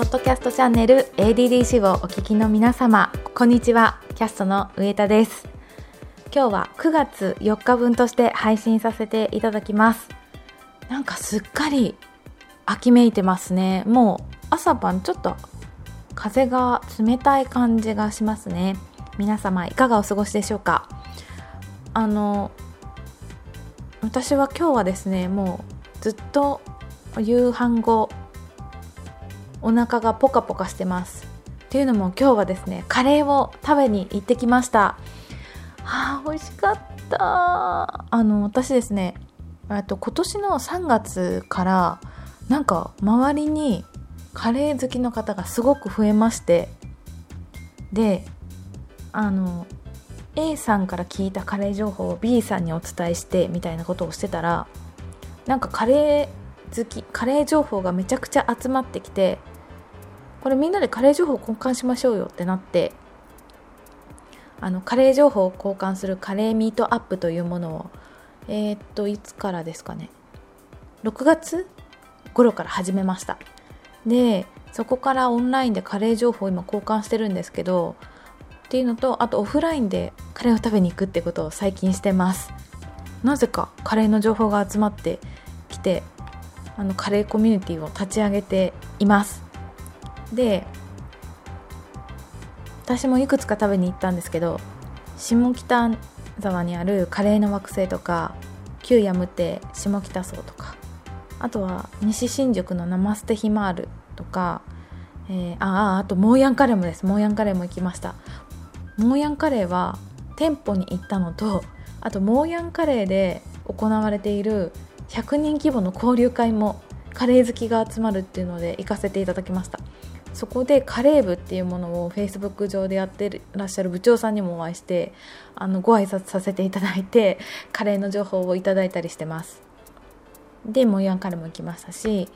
ポッドキャストチャンネル ADDC をお聞きの皆様こんにちは。キャストの上田です。今日は9月4日分として配信させていただきます。なんかすっかり秋めいてますね。もう朝晩ちょっと風が冷たい感じがしますね。皆様いかがお過ごしでしょうか？あの私は今日はですねもうずっと夕飯後お腹がポカポカしてます。っていうのも今日はですねカレーを食べに行ってきました。あ美味しかった。あの私ですねと今年の3月からなんか周りにカレー好きの方がすごく増えましてであの A さんから聞いたカレー情報を B さんにお伝えしてみたいなことをしてたらなんかカレー好きカレー情報がめちゃくちゃ集まってきてこれみんなでカレー情報交換しましょうよってなってあのカレー情報を交換するカレーミートアップというものをえー、っといつからですかね。6月頃から始めました。でそこからオンラインでカレー情報を今交換してるんですけどっていうのとあとオフラインでカレーを食べに行くってことを最近してます。なぜかカレーの情報が集まってきてあのカレーコミュニティを立ち上げています。で私もいくつか食べに行ったんですけど下北沢にあるカレーの惑星とか旧ヤムテ下北荘とかあとは西新宿のナマステヒマールとか、えー、あああとモーヤンカレーもです。モーヤンカレーも行きました。モーヤンカレーは店舗に行ったのとあとモーヤンカレーで行われている100人規模の交流会もカレー好きが集まるっていうので行かせていただきました。そこでカレー部っていうものをフェイスブック上でやってらっしゃる部長さんにもお会いしてあのご挨拶させていただいてカレーの情報をいただいたりしてます。でモヤンカレーも行きましたし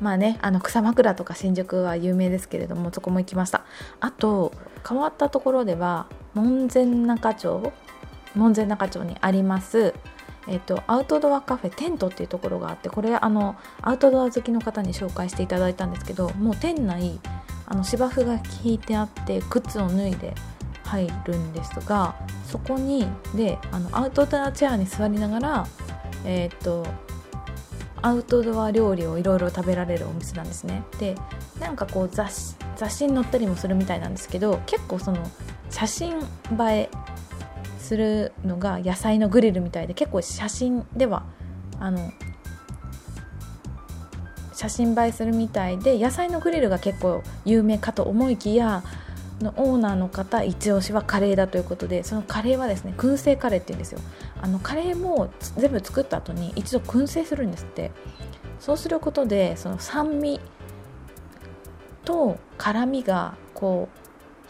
まあねあの草枕とか新宿は有名ですけれどもそこも行きました。あと変わったところでは門前仲町門前仲町にありますえっと、アウトドアカフェテントっていうところがあってこれあのアウトドア好きの方に紹介していただいたんですけどもう店内あの芝生が引いてあって靴を脱いで入るんですがそこにであのアウトドアチェアに座りながら、えっとアウトドア料理をいろいろ食べられるお店なんですね。でなんかこう雑雑誌に載ったりもするみたいなんですけど結構その写真映えするのが野菜のグリルみたいで結構写真ではあの写真映えするみたいで野菜のグリルが結構有名かと思いきやのオーナーの方一押しはカレーだということでそのカレーはですね燻製カレーって言うんですよ。あのカレーも全部作った後に一度燻製するんですって。そうすることでその酸味と辛みがこう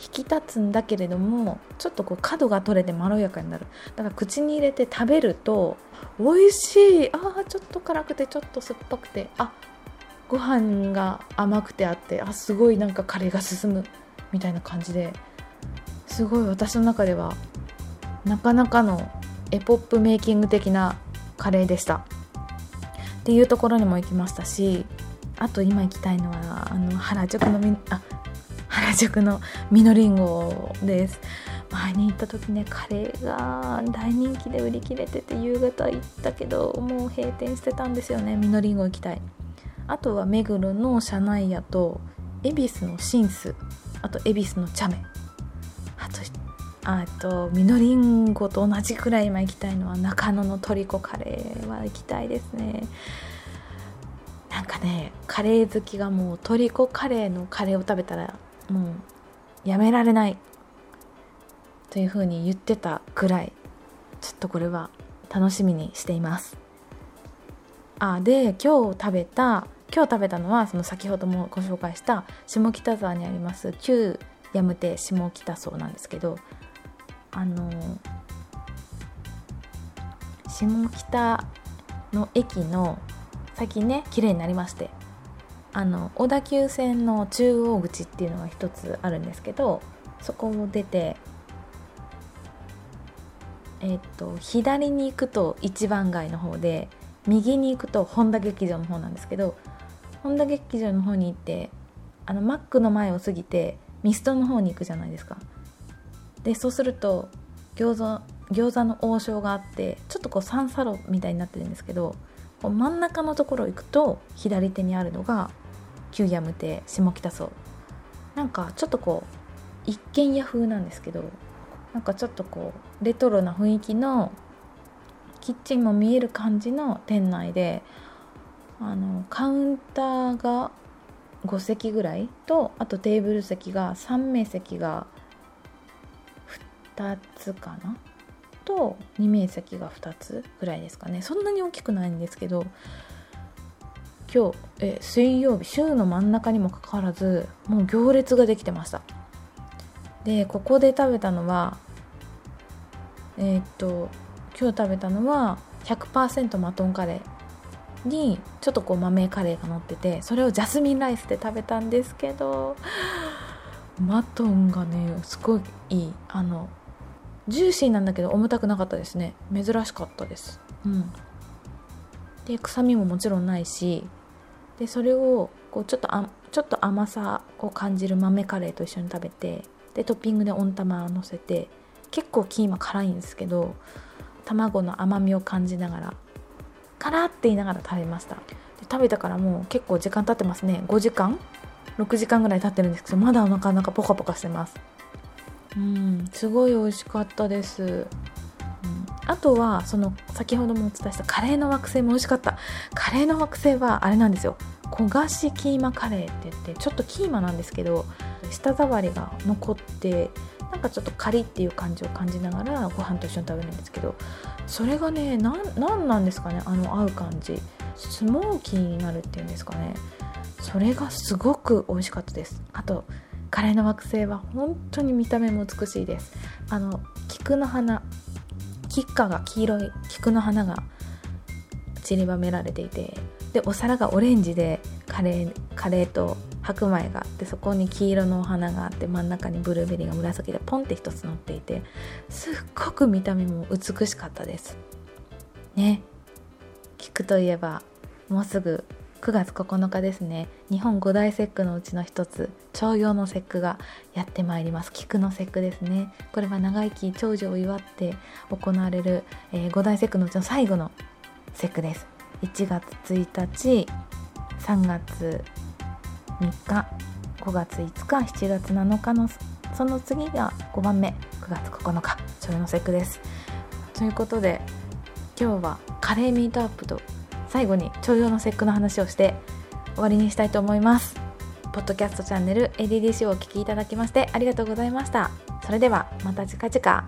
引き立つんだけれどもちょっとこう角が取れてまろやかになる。だから口に入れて食べると美味しい。あーちょっと辛くてちょっと酸っぱくてあご飯が甘くてあってあすごいなんかカレーが進むみたいな感じですごい私の中ではなかなかのエポップメイキング的なカレーでした。っていうところにも行きましたしあと今行きたいのはあの原宿のみあ原宿のみのりんごです。前に行った時ねカレーが大人気で売り切れてて夕方行ったけどもう閉店してたんですよねみのりんご行きたい。あとは目黒の車内屋と恵比寿のシンス。あと恵比寿の茶目。あとあとみのりんごと同じくらい今行きたいのは中野のトリコカレーは行きたいですね。なんかねカレー好きがもうトリコカレーのカレーを食べたらもうやめられないというふうに言ってたくらいちょっとこれは楽しみにしています。あで今日食べた今日食べたのはその先ほどもご紹介した下北沢にあります旧ヤムテ下北荘なんですけどあの下北の駅の最近ね綺麗になりまして。あの小田急線の中央口っていうのが一つあるんですけどそこを出てえっ、と左に行くと一番街の方で右に行くと本田劇場の方なんですけど本田劇場の方に行ってあのマックの前を過ぎてミストの方に行くじゃないですか。でそうすると餃子餃子の王将があってちょっとこう三サロみたいになってるんですけど真ん中のところ行くと左手にあるのがキューヤム亭下北荘なんかちょっとこう一軒家風なんですけどなんかちょっとこうレトロな雰囲気のキッチンも見える感じの店内であのカウンターが5席ぐらいとあとテーブル席が3名席が2つかな？と2名席が2つぐらいですかね。そんなに大きくないんですけど今日え水曜日週の真ん中にもかかわらずもう行列ができてました。でここで食べたのはえー、っと今日食べたのは100%マトンカレーにちょっとこう豆カレーが乗っててそれをジャスミンライスで食べたんですけどマトンがねすごいいい。あのジューシーなんだけど重たくなかったですね。珍しかったです。うん。で臭みももちろんないしでそれをこうちょっとあちょっと甘さを感じる豆カレーと一緒に食べてでトッピングで温玉をのせて結構キーマ辛いんですけど卵の甘みを感じながら辛って言いながら食べました。で食べたからもう結構時間経ってますね。5時間？6時間ぐらい経ってるんですけどまだなかなかポカポカしてます。うんすごい美味しかったです、あとはその先ほどもお伝えしたカレーの惑星も美味しかった。カレーの惑星はあれなんですよ。焦がしキーマカレーって言ってちょっとキーマなんですけど舌触りが残ってなんかちょっとカリっていう感じを感じながらご飯と一緒に食べるんですけどそれがね何なんですかねあの合う感じ。スモーキーになるっていうんですかね。それがすごく美味しかったです。あとカレーの惑星は本当に見た目も美しいです。あの菊の花。菊花が黄色い菊の花が散りばめられていてでお皿がオレンジでカレーカレーと白米があってそこに黄色のお花があって真ん中にブルーベリーが紫でポンって一つ乗っていてすっごく見た目も美しかったです。ね。菊といえばもうすぐ9月9日ですね。日本五大節句のうちの一つ徴用の節句がやってまいります。菊の節句ですね。これは長生き長寿を祝って行われる、えー、五大節句のうちの最後の節句です。1月1日3月3日5月5日7月7日のその次が5番目9月9日それの節句です。ということで今日はカレーミートアップと最後に徴用の節句の話をして終わりにしたいと思います。ポッドキャストチャンネル ADDC をお聴きいただきましてありがとうございました。それではまた次回次回。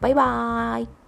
バイバーイ。